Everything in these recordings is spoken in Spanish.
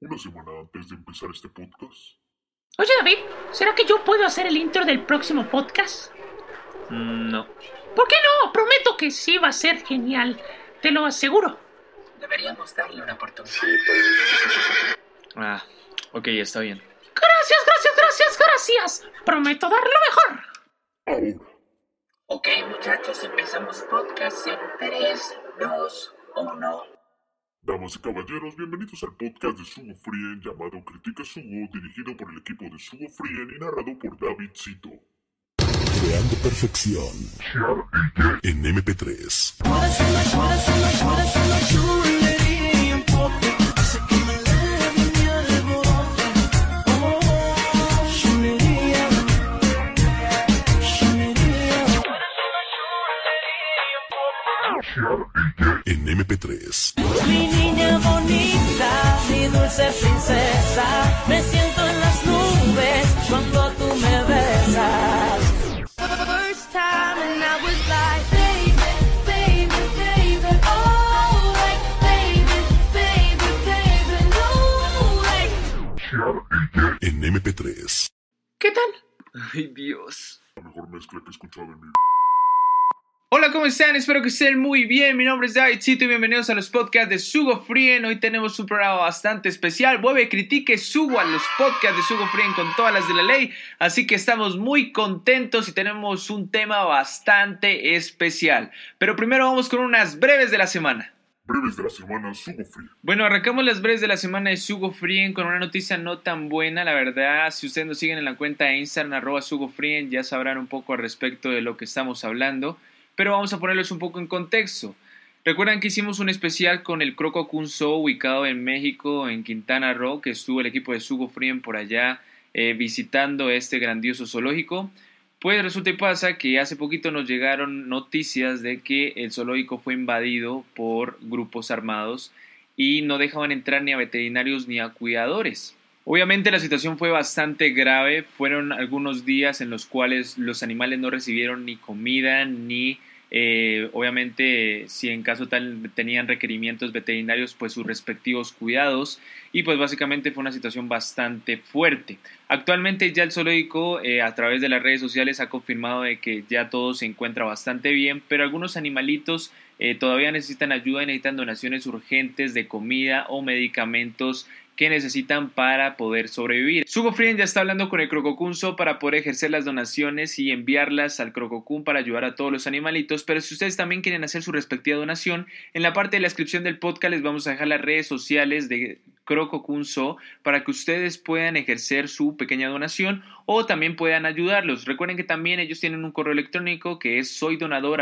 una semana antes de empezar este podcast. Oye David, ¿será que yo puedo hacer el intro del próximo podcast? Mm, No. ¿Por qué no? Prometo que sí va a ser genial. Te lo aseguro. Deberíamos darle una oportunidad. Ah, ok, está bien. Gracias, gracias, gracias, gracias. Prometo dar lo mejor. Ahora, Ok, muchachos, empezamos podcast en 3, 2, 1. Damas y caballeros, bienvenidos al podcast de Sugo Frien llamado Critica Sugo, dirigido por el equipo de Sugo Frien y narrado por David Cito. Creando perfección en MP3. Mezcla que he escuchado Hola, ¿cómo están? Espero que estén muy bien. Mi nombre es David Cito y bienvenidos a los podcasts de Sugo Frien. Hoy tenemos un programa bastante especial. Vuelve, critique Sugo a los podcasts de Sugo Frien con todas las de la ley. Así que estamos muy contentos y tenemos un tema bastante especial. Pero primero vamos con unas breves de la semana. Breves de la semana Sugo Frien. Bueno, arrancamos las breves de la semana de Sugo Frien con una noticia no tan buena, la verdad. Si ustedes nos siguen en la cuenta de Instagram, arroba Sugo ya sabrán un poco al respecto de lo que estamos hablando. Pero vamos a ponerlos un poco en contexto. Recuerdan que hicimos un especial con el Croco Kun Show ubicado en México, en Quintana Roo, que estuvo el equipo de Sugo Frien por allá eh, visitando este grandioso zoológico. Pues resulta y pasa que hace poquito nos llegaron noticias de que el zoológico fue invadido por grupos armados y no dejaban entrar ni a veterinarios ni a cuidadores. Obviamente la situación fue bastante grave, fueron algunos días en los cuales los animales no recibieron ni comida ni eh, obviamente si en caso tal tenían requerimientos veterinarios pues sus respectivos cuidados y pues básicamente fue una situación bastante fuerte. Actualmente ya el zoológico eh, a través de las redes sociales ha confirmado de que ya todo se encuentra bastante bien, pero algunos animalitos eh, todavía necesitan ayuda y necesitan donaciones urgentes de comida o medicamentos que necesitan para poder sobrevivir. Sugo Frien ya está hablando con el Crococunso para poder ejercer las donaciones y enviarlas al Crococun para ayudar a todos los animalitos, pero si ustedes también quieren hacer su respectiva donación, en la parte de la descripción del podcast les vamos a dejar las redes sociales de Crococunso para que ustedes puedan ejercer su pequeña donación o también puedan ayudarlos. Recuerden que también ellos tienen un correo electrónico que es soydonador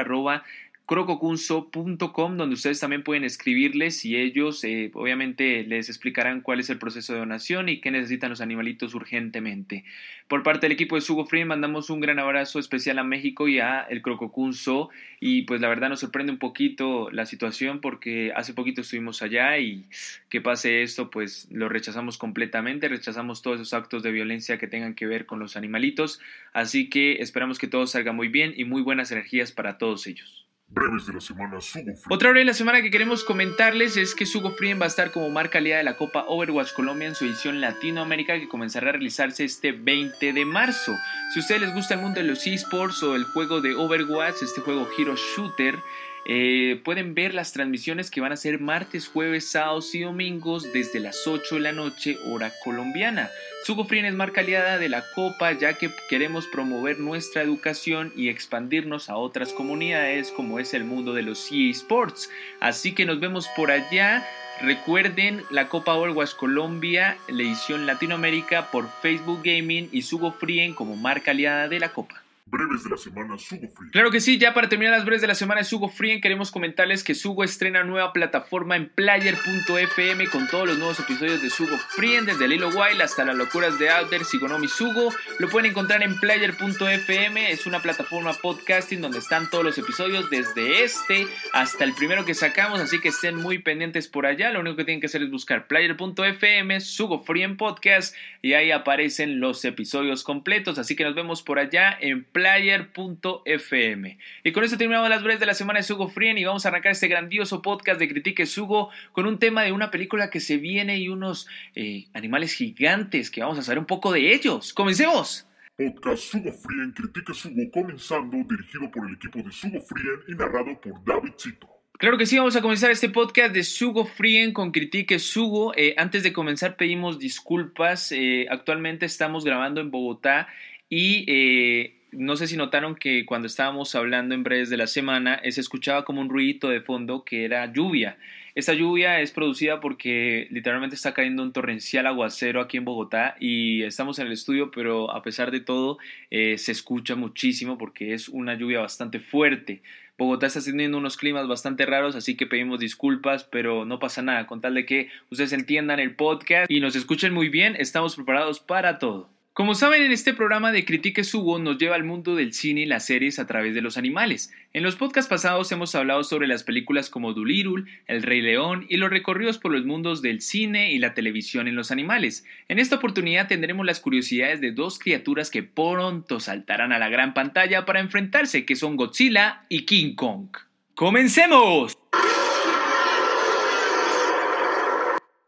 crococunso.com donde ustedes también pueden escribirles y ellos eh, obviamente les explicarán cuál es el proceso de donación y qué necesitan los animalitos urgentemente. Por parte del equipo de Sugo Free mandamos un gran abrazo especial a México y a el Crococunso y pues la verdad nos sorprende un poquito la situación porque hace poquito estuvimos allá y que pase esto pues lo rechazamos completamente, rechazamos todos esos actos de violencia que tengan que ver con los animalitos, así que esperamos que todo salga muy bien y muy buenas energías para todos ellos. Breves de la semana Sugo. Otra hora de la semana que queremos comentarles es que Sugo Frien va a estar como marca aliada de la Copa Overwatch Colombia en su edición Latinoamérica que comenzará a realizarse este 20 de marzo. Si a ustedes les gusta el mundo de los esports o el juego de Overwatch, este juego Hero Shooter, eh, pueden ver las transmisiones que van a ser martes, jueves, sábados y domingos desde las 8 de la noche hora colombiana. Sugo Frien es marca aliada de la Copa ya que queremos promover nuestra educación y expandirnos a otras comunidades como es el mundo de los eSports. Así que nos vemos por allá. Recuerden la Copa Overwatch Colombia, la edición Latinoamérica por Facebook Gaming y Sugo Frien como marca aliada de la Copa. Breves de la semana Sugo Frien. Claro que sí, ya para terminar las breves de la semana de Sugo Frien, queremos comentarles que Sugo estrena nueva plataforma en player.fm con todos los nuevos episodios de Sugo Frien, desde Lilo Wild hasta las locuras de Outer, Sigonomi Sugo. Lo pueden encontrar en player.fm, es una plataforma podcasting donde están todos los episodios, desde este hasta el primero que sacamos, así que estén muy pendientes por allá. Lo único que tienen que hacer es buscar player.fm, Sugo Frien Podcast, y ahí aparecen los episodios completos. Así que nos vemos por allá en player.fm. Y con esto terminamos las breves de la semana de Sugo Frien y vamos a arrancar este grandioso podcast de Critique Sugo con un tema de una película que se viene y unos eh, animales gigantes que vamos a saber un poco de ellos. ¡Comencemos! Podcast Sugo Frien Critique Sugo comenzando, dirigido por el equipo de Sugo Frien y narrado por David Cito. Claro que sí, vamos a comenzar este podcast de Sugo Frien con Critique Sugo. Eh, antes de comenzar pedimos disculpas. Eh, actualmente estamos grabando en Bogotá y eh, no sé si notaron que cuando estábamos hablando en breves de la semana se escuchaba como un ruido de fondo que era lluvia. Esta lluvia es producida porque literalmente está cayendo un torrencial aguacero aquí en Bogotá y estamos en el estudio, pero a pesar de todo se escucha muchísimo porque es una lluvia bastante fuerte. Bogotá está teniendo unos climas bastante raros, así que pedimos disculpas, pero no pasa nada. Con tal de que ustedes entiendan el podcast y nos escuchen muy bien, estamos preparados para todo. Como saben, en este programa de Critique Sugo nos lleva al mundo del cine y las series a través de los animales. En los podcasts pasados hemos hablado sobre las películas como Dulirul, El Rey León y los recorridos por los mundos del cine y la televisión en los animales. En esta oportunidad tendremos las curiosidades de dos criaturas que pronto saltarán a la gran pantalla para enfrentarse, que son Godzilla y King Kong. ¡Comencemos!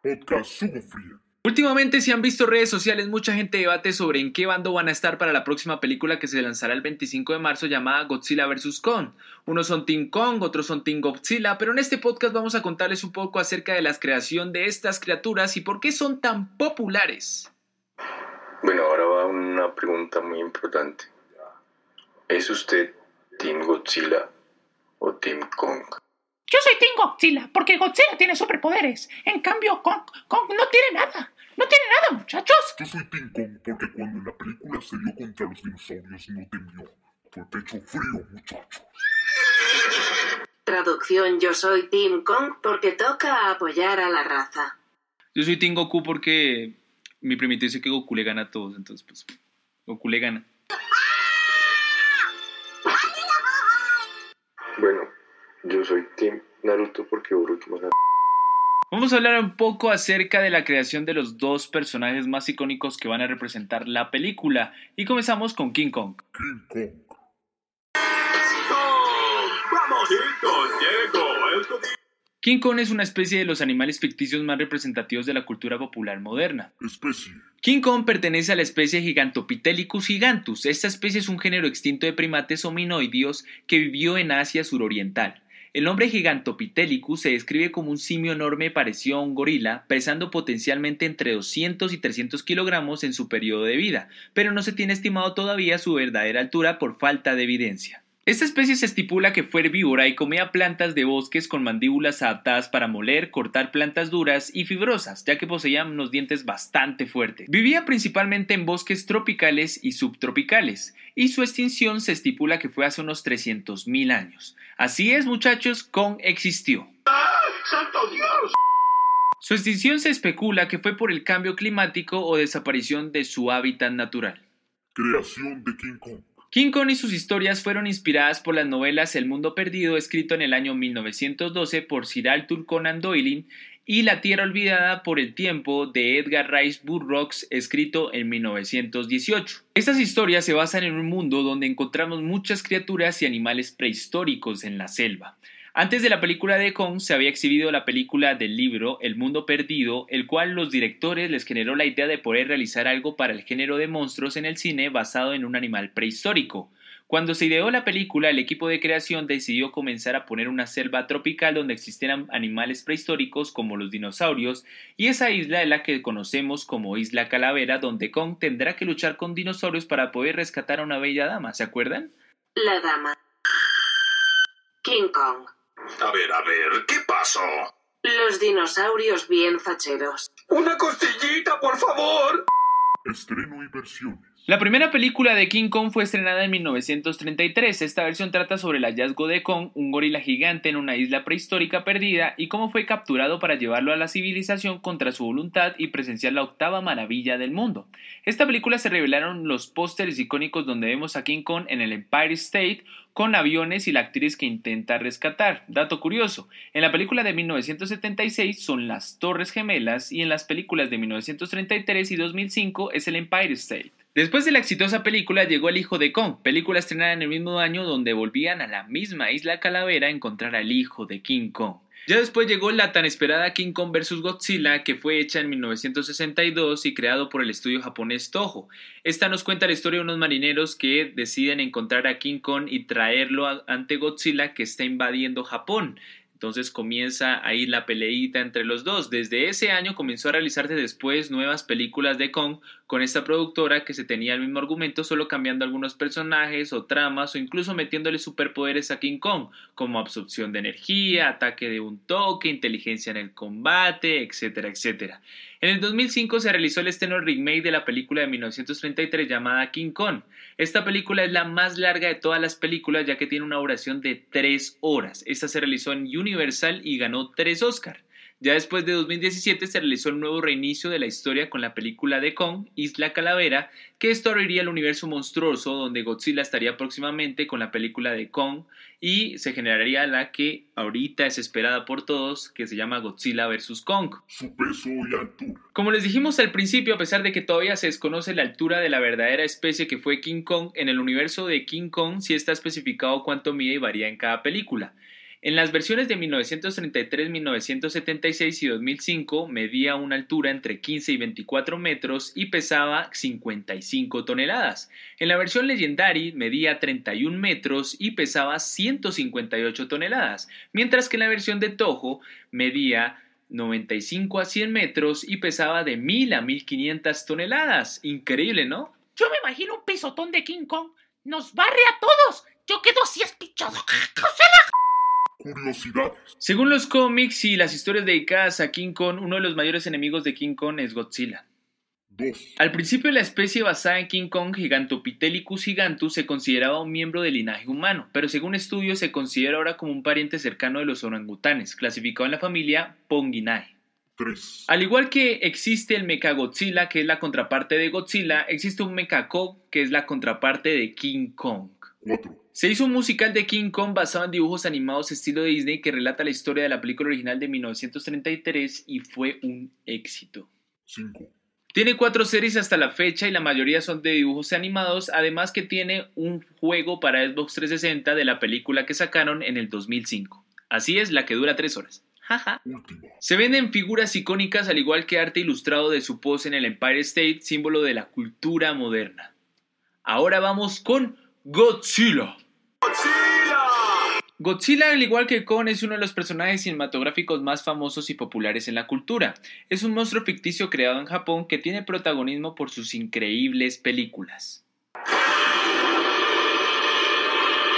Podcast Sugo Frien. Últimamente, si han visto redes sociales, mucha gente debate sobre en qué bando van a estar para la próxima película que se lanzará el 25 de marzo llamada Godzilla vs. Kong. Unos son Team Kong, otros son Team Godzilla, pero en este podcast vamos a contarles un poco acerca de la creación de estas criaturas y por qué son tan populares. Bueno, ahora va una pregunta muy importante. ¿Es usted Team Godzilla o Team Kong? Yo soy Team Godzilla, porque Godzilla tiene superpoderes. En cambio, Kong, Kong no tiene nada. No tiene nada, muchachos. Yo soy Team Kong porque cuando en la película se dio contra los dinosaurios no temió. Fue pecho frío, muchachos. Traducción Yo soy Team Kong porque toca apoyar a la raza. Yo soy Team Goku porque mi primito dice que Goku le gana a todos, entonces pues Goku le gana. Bueno, yo soy Team Naruto porque Boruto me Vamos a hablar un poco acerca de la creación de los dos personajes más icónicos que van a representar la película. Y comenzamos con King Kong. King Kong. King Kong es una especie de los animales ficticios más representativos de la cultura popular moderna. Especie. King Kong pertenece a la especie Gigantopithecus gigantus. Esta especie es un género extinto de primates hominoideos que vivió en Asia suroriental. El nombre Gigantopithecus se describe como un simio enorme parecido a un gorila, pesando potencialmente entre 200 y 300 kilogramos en su periodo de vida, pero no se tiene estimado todavía su verdadera altura por falta de evidencia. Esta especie se estipula que fue herbívora y comía plantas de bosques con mandíbulas adaptadas para moler, cortar plantas duras y fibrosas, ya que poseían unos dientes bastante fuertes. Vivía principalmente en bosques tropicales y subtropicales, y su extinción se estipula que fue hace unos 300.000 años. Así es, muchachos, Kong existió. ¡Santo Dios! Su extinción se especula que fue por el cambio climático o desaparición de su hábitat natural. Creación de King Kong. King Kong y sus historias fueron inspiradas por las novelas El Mundo Perdido, escrito en el año 1912 por Sir Arthur Conan Doyle, y La Tierra Olvidada por el Tiempo de Edgar Rice Burroughs, escrito en 1918. Estas historias se basan en un mundo donde encontramos muchas criaturas y animales prehistóricos en la selva. Antes de la película de Kong se había exhibido la película del libro El Mundo Perdido, el cual los directores les generó la idea de poder realizar algo para el género de monstruos en el cine basado en un animal prehistórico. Cuando se ideó la película, el equipo de creación decidió comenzar a poner una selva tropical donde existieran animales prehistóricos como los dinosaurios, y esa isla es la que conocemos como Isla Calavera, donde Kong tendrá que luchar con dinosaurios para poder rescatar a una bella dama, ¿se acuerdan? La dama. King Kong. A ver, a ver, ¿qué pasó? Los dinosaurios bien facheros. ¡Una costillita, por favor! Estreno y versiones. La primera película de King Kong fue estrenada en 1933. Esta versión trata sobre el hallazgo de Kong, un gorila gigante en una isla prehistórica perdida, y cómo fue capturado para llevarlo a la civilización contra su voluntad y presenciar la octava maravilla del mundo. Esta película se revelaron los pósteres icónicos donde vemos a King Kong en el Empire State con aviones y la actriz que intenta rescatar. Dato curioso, en la película de 1976 son las Torres Gemelas y en las películas de 1933 y 2005 es el Empire State. Después de la exitosa película llegó El hijo de Kong, película estrenada en el mismo año donde volvían a la misma isla Calavera a encontrar al hijo de King Kong. Ya después llegó la tan esperada King Kong vs. Godzilla, que fue hecha en 1962 y creado por el estudio japonés Toho. Esta nos cuenta la historia de unos marineros que deciden encontrar a King Kong y traerlo ante Godzilla que está invadiendo Japón. Entonces comienza ahí la peleita entre los dos. Desde ese año comenzó a realizarse después nuevas películas de Kong con esta productora que se tenía el mismo argumento, solo cambiando algunos personajes o tramas o incluso metiéndole superpoderes a King Kong, como absorción de energía, ataque de un toque, inteligencia en el combate, etcétera, etcétera. En el 2005 se realizó el estreno remake de la película de 1933 llamada King Kong. Esta película es la más larga de todas las películas ya que tiene una duración de 3 horas. Esta se realizó en Universal y ganó 3 Oscar. Ya después de 2017 se realizó el nuevo reinicio de la historia con la película de Kong, Isla Calavera, que esto abriría el universo monstruoso donde Godzilla estaría próximamente con la película de Kong y se generaría la que ahorita es esperada por todos, que se llama Godzilla vs. Kong. Su peso y altura. Como les dijimos al principio, a pesar de que todavía se desconoce la altura de la verdadera especie que fue King Kong, en el universo de King Kong sí está especificado cuánto mide y varía en cada película. En las versiones de 1933, 1976 y 2005 medía una altura entre 15 y 24 metros y pesaba 55 toneladas. En la versión Legendary medía 31 metros y pesaba 158 toneladas, mientras que en la versión de Toho medía 95 a 100 metros y pesaba de 1000 a 1500 toneladas. Increíble, ¿no? Yo me imagino un pisotón de King Kong. Nos barre a todos. Yo quedo así espichado. Curiosidades. Según los cómics y las historias dedicadas a King Kong, uno de los mayores enemigos de King Kong es Godzilla. 2. Al principio la especie basada en King Kong Gigantopithecus gigantus se consideraba un miembro del linaje humano, pero según estudios se considera ahora como un pariente cercano de los orangutanes, clasificado en la familia Ponginae. 3. Al igual que existe el Mechagodzilla, que es la contraparte de Godzilla, existe un Mechakong, que es la contraparte de King Kong. 4. Se hizo un musical de King Kong basado en dibujos animados estilo Disney que relata la historia de la película original de 1933 y fue un éxito. 5. Tiene cuatro series hasta la fecha y la mayoría son de dibujos animados, además que tiene un juego para Xbox 360 de la película que sacaron en el 2005. Así es, la que dura tres horas. Jaja. Se venden figuras icónicas al igual que arte ilustrado de su pose en el Empire State, símbolo de la cultura moderna. Ahora vamos con Godzilla. Godzilla, al igual que Kong, es uno de los personajes cinematográficos más famosos y populares en la cultura. Es un monstruo ficticio creado en Japón que tiene protagonismo por sus increíbles películas.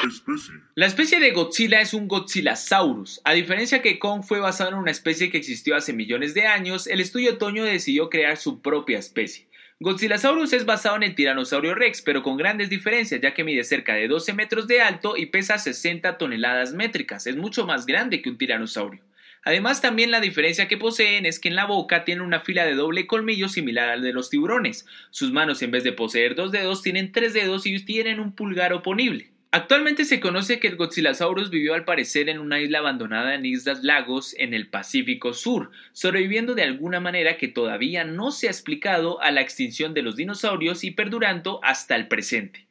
Especie. La especie de Godzilla es un Godzillasaurus. A diferencia que Kong fue basado en una especie que existió hace millones de años, el estudio Toño decidió crear su propia especie. Godzillasaurus es basado en el tiranosaurio Rex, pero con grandes diferencias, ya que mide cerca de 12 metros de alto y pesa 60 toneladas métricas. Es mucho más grande que un tiranosaurio. Además, también la diferencia que poseen es que en la boca tiene una fila de doble colmillo similar al de los tiburones. Sus manos, en vez de poseer dos dedos, tienen tres dedos y tienen un pulgar oponible. Actualmente se conoce que el Godzillasaurus vivió al parecer en una isla abandonada en Islas Lagos en el Pacífico Sur, sobreviviendo de alguna manera que todavía no se ha explicado a la extinción de los dinosaurios y perdurando hasta el presente.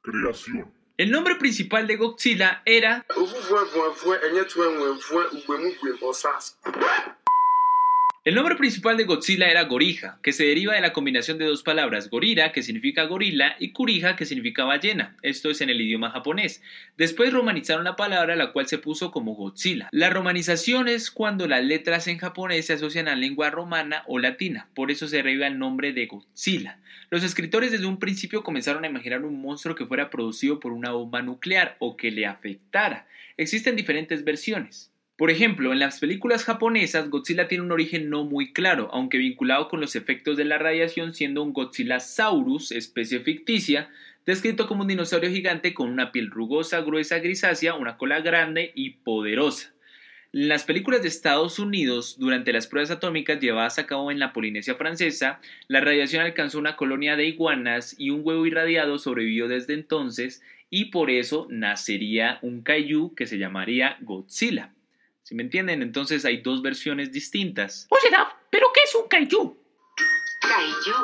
Creación. El nombre principal de Godzilla era El nombre principal de Godzilla era Gorija, que se deriva de la combinación de dos palabras, gorira, que significa gorila, y kurija, que significa ballena. Esto es en el idioma japonés. Después romanizaron la palabra, la cual se puso como Godzilla. La romanización es cuando las letras en japonés se asocian a lengua romana o latina, por eso se deriva el nombre de Godzilla. Los escritores desde un principio comenzaron a imaginar un monstruo que fuera producido por una bomba nuclear o que le afectara. Existen diferentes versiones. Por ejemplo, en las películas japonesas, Godzilla tiene un origen no muy claro, aunque vinculado con los efectos de la radiación, siendo un Godzillasaurus, especie ficticia, descrito como un dinosaurio gigante con una piel rugosa, gruesa, grisácea, una cola grande y poderosa. En las películas de Estados Unidos, durante las pruebas atómicas llevadas a cabo en la Polinesia francesa, la radiación alcanzó una colonia de iguanas y un huevo irradiado sobrevivió desde entonces y por eso nacería un kaiju que se llamaría Godzilla. ¿Sí me entienden? Entonces hay dos versiones distintas. Oye, Dab, ¿pero qué es un kaiju? Kaiju.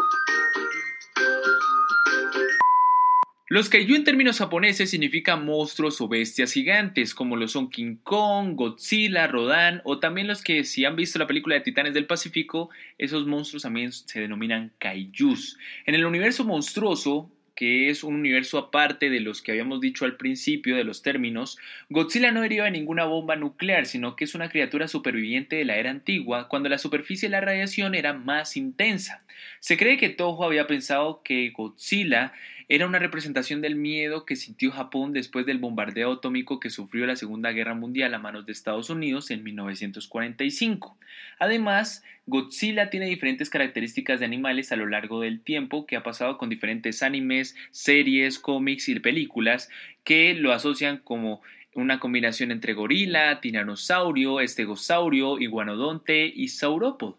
Los kaiju en términos japoneses significan monstruos o bestias gigantes, como lo son King Kong, Godzilla, Rodan, o también los que si han visto la película de Titanes del Pacífico, esos monstruos también se denominan kaijus. En el universo monstruoso, que es un universo aparte de los que habíamos dicho al principio de los términos, Godzilla no deriva de ninguna bomba nuclear, sino que es una criatura superviviente de la era antigua, cuando la superficie de la radiación era más intensa. Se cree que Toho había pensado que Godzilla era una representación del miedo que sintió Japón después del bombardeo atómico que sufrió la Segunda Guerra Mundial a manos de Estados Unidos en 1945. Además, Godzilla tiene diferentes características de animales a lo largo del tiempo que ha pasado con diferentes animes, series, cómics y películas que lo asocian como una combinación entre gorila, tiranosaurio, estegosaurio, iguanodonte y saurópodo.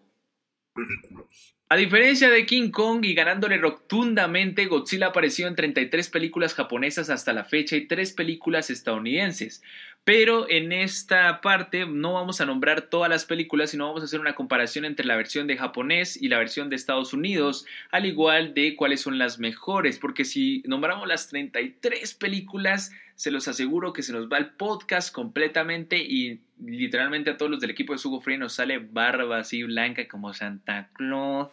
A diferencia de King Kong y ganándole rotundamente, Godzilla apareció en 33 películas japonesas hasta la fecha y 3 películas estadounidenses. Pero en esta parte no vamos a nombrar todas las películas, sino vamos a hacer una comparación entre la versión de japonés y la versión de Estados Unidos, al igual de cuáles son las mejores, porque si nombramos las 33 películas, se los aseguro que se nos va el podcast completamente y literalmente a todos los del equipo de Sugo Free nos sale barba así blanca como Santa Claus.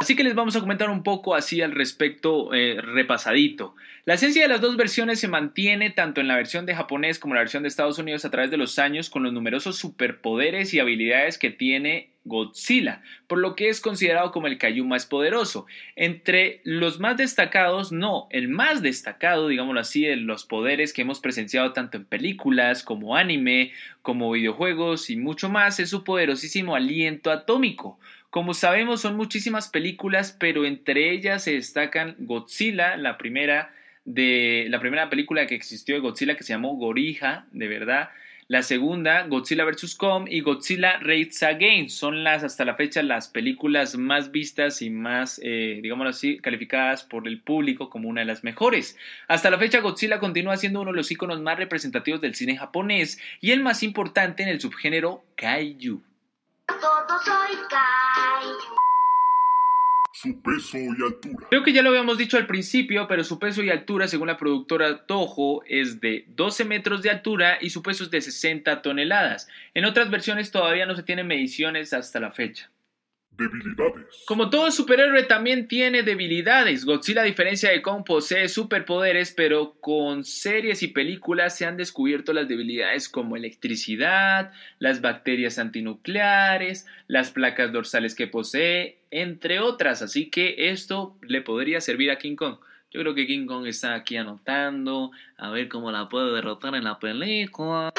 Así que les vamos a comentar un poco así al respecto eh, repasadito. La esencia de las dos versiones se mantiene tanto en la versión de japonés como en la versión de Estados Unidos a través de los años con los numerosos superpoderes y habilidades que tiene Godzilla, por lo que es considerado como el Kaiju más poderoso. Entre los más destacados, no, el más destacado, digámoslo así, de los poderes que hemos presenciado tanto en películas como anime, como videojuegos y mucho más, es su poderosísimo aliento atómico. Como sabemos, son muchísimas películas, pero entre ellas se destacan Godzilla, la primera de la primera película que existió de Godzilla que se llamó Gorija, de verdad. La segunda, Godzilla vs. Kong y Godzilla Raids Again. Son las, hasta la fecha, las películas más vistas y más, eh, digámoslo así, calificadas por el público como una de las mejores. Hasta la fecha, Godzilla continúa siendo uno de los iconos más representativos del cine japonés y el más importante en el subgénero Kaiju. Todo soy Kaiju. Su peso y altura. Creo que ya lo habíamos dicho al principio, pero su peso y altura, según la productora Toho, es de 12 metros de altura y su peso es de 60 toneladas. En otras versiones todavía no se tienen mediciones hasta la fecha. Debilidades. Como todo superhéroe también tiene debilidades. Godzilla a diferencia de Kong posee superpoderes, pero con series y películas se han descubierto las debilidades como electricidad, las bacterias antinucleares, las placas dorsales que posee, entre otras. Así que esto le podría servir a King Kong. Yo creo que King Kong está aquí anotando a ver cómo la puede derrotar en la película.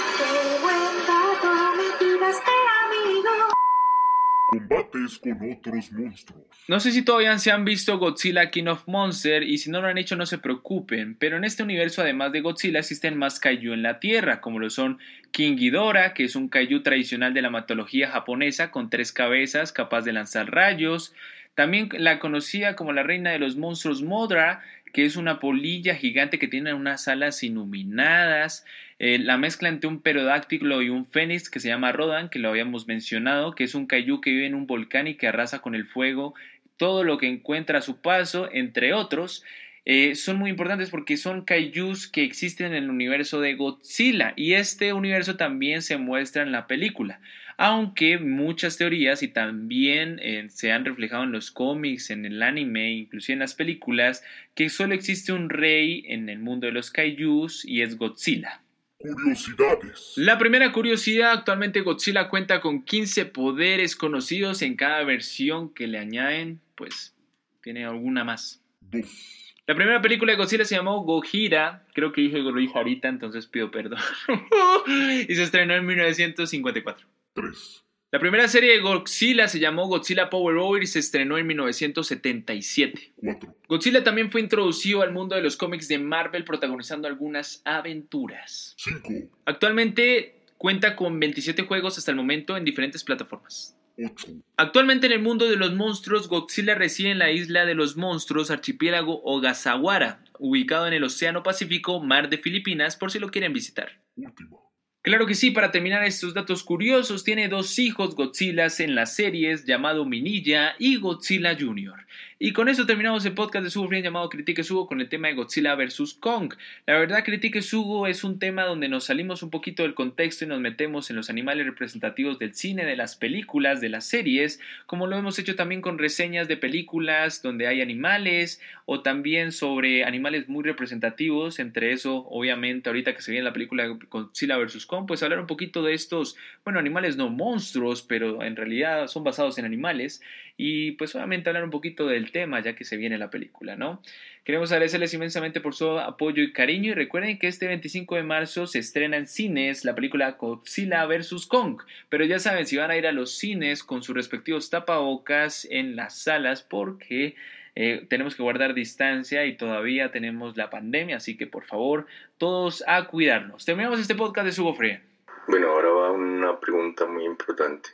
Combates con otros monstruos. No sé si todavía se han visto Godzilla King of Monsters y si no lo han hecho no se preocupen, pero en este universo además de Godzilla existen más kaiju en la Tierra, como lo son King Ghidorah, que es un kaiju tradicional de la mitología japonesa con tres cabezas capaz de lanzar rayos, también la conocía como la reina de los monstruos Modra, que es una polilla gigante que tiene unas alas iluminadas, eh, la mezcla entre un perodáctilo y un fénix que se llama Rodan, que lo habíamos mencionado, que es un kaiju que vive en un volcán y que arrasa con el fuego todo lo que encuentra a su paso, entre otros. Eh, son muy importantes porque son kaijus que existen en el universo de Godzilla y este universo también se muestra en la película aunque muchas teorías y también eh, se han reflejado en los cómics, en el anime, inclusive en las películas, que solo existe un rey en el mundo de los kaijus y es Godzilla. Curiosidades. La primera curiosidad, actualmente Godzilla cuenta con 15 poderes conocidos en cada versión que le añaden, pues tiene alguna más. Dos. La primera película de Godzilla se llamó Gojira, creo que dije Gojira ahorita, entonces pido perdón, y se estrenó en 1954. 3. La primera serie de Godzilla se llamó Godzilla Power Over y se estrenó en 1977. 4. Godzilla también fue introducido al mundo de los cómics de Marvel protagonizando algunas aventuras. 5. Actualmente cuenta con 27 juegos hasta el momento en diferentes plataformas. 8. Actualmente en el mundo de los monstruos, Godzilla reside en la isla de los monstruos, archipiélago Ogasawara, ubicado en el Océano Pacífico, Mar de Filipinas, por si lo quieren visitar. Última. Claro que sí, para terminar estos datos curiosos, tiene dos hijos Godzilla en las series llamado Minilla y Godzilla Jr. Y con eso terminamos el podcast de Sugo Friend llamado Critique Sugo con el tema de Godzilla vs. Kong. La verdad, Critique Sugo es un tema donde nos salimos un poquito del contexto y nos metemos en los animales representativos del cine, de las películas, de las series, como lo hemos hecho también con reseñas de películas donde hay animales o también sobre animales muy representativos, entre eso, obviamente, ahorita que se viene la película Godzilla vs. Kong, pues hablar un poquito de estos, bueno, animales no monstruos, pero en realidad son basados en animales y pues obviamente hablar un poquito del tema ya que se viene la película, ¿no? Queremos agradecerles inmensamente por su apoyo y cariño y recuerden que este 25 de marzo se estrena en cines la película Godzilla vs. Kong, pero ya saben si van a ir a los cines con sus respectivos tapabocas en las salas porque eh, tenemos que guardar distancia y todavía tenemos la pandemia, así que por favor todos a cuidarnos. Terminamos este podcast de Free. Bueno, ahora va una pregunta muy importante.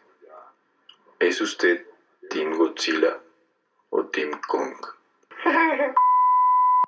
¿Es usted Team Godzilla o Team Kong?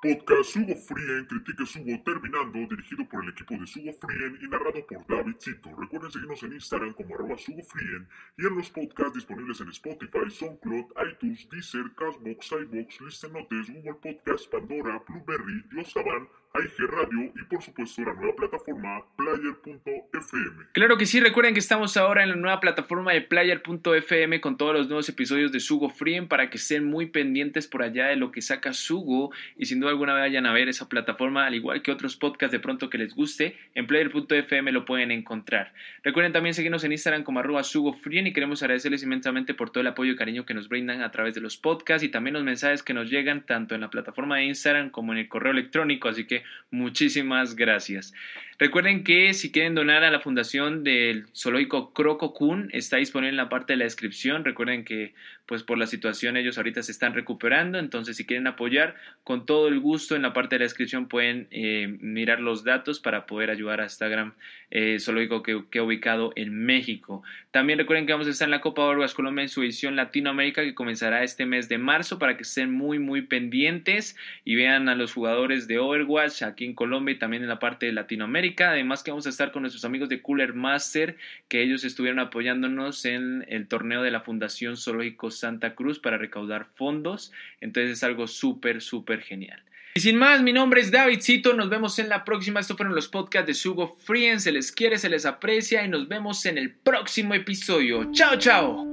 Podcast Sugo Frien, Critique Sugo terminando, dirigido por el equipo de Sugo Frien y narrado por David Cito. Recuerden seguirnos en Instagram como arroba Sugo Frien y en los podcasts disponibles en Spotify, SoundCloud, iTunes, Deezer, Castbox, iBox, Listen Notes, Google Podcasts, Pandora, Blueberry, Dios Saban, IG Radio y por supuesto la nueva plataforma Player.fm. Claro que sí, recuerden que estamos ahora en la nueva plataforma de Player.fm con todos los nuevos episodios de Sugo Frien para que estén muy pendientes por allá de lo que saca Sugo y sin duda alguna vayan a ver esa plataforma al igual que otros podcasts de pronto que les guste, en Player.fm lo pueden encontrar. Recuerden también seguirnos en Instagram como arroba Sugo Frien y queremos agradecerles inmensamente por todo el apoyo y cariño que nos brindan a través de los podcasts y también los mensajes que nos llegan tanto en la plataforma de Instagram como en el correo electrónico, así que muchísimas gracias. Recuerden que si quieren donar a la fundación del zoológico Croco Kun, está disponible en la parte de la descripción. Recuerden que pues por la situación ellos ahorita se están recuperando, entonces si quieren apoyar, con todo el gusto en la parte de la descripción pueden eh, mirar los datos para poder ayudar a esta gran eh, zoológico que, que ha ubicado en México. También recuerden que vamos a estar en la Copa Orgas Colombia en su edición Latinoamérica que comenzará este mes de marzo para que estén muy muy pendientes y vean a los jugadores de Overwatch aquí en Colombia y también en la parte de Latinoamérica. Además que vamos a estar con nuestros amigos de Cooler Master que ellos estuvieron apoyándonos en el torneo de la Fundación Zoológico Santa Cruz para recaudar fondos. Entonces es algo súper, súper genial. Y sin más, mi nombre es David Cito, nos vemos en la próxima. Estos fueron los podcasts de Sugo Frien. Se les quiere, se les aprecia y nos vemos en el próximo episodio. ¡Chao, chao!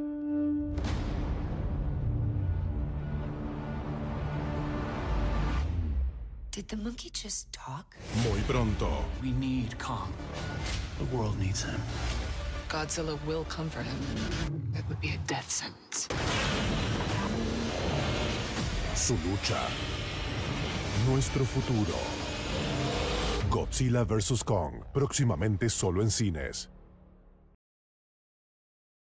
Did the monkey just talk? Muy pronto. We need Kong. The world needs him. Godzilla will come for him. That would be a death sentence. Su lucha. Nuestro futuro. Godzilla vs. Kong. Próximamente solo en cines.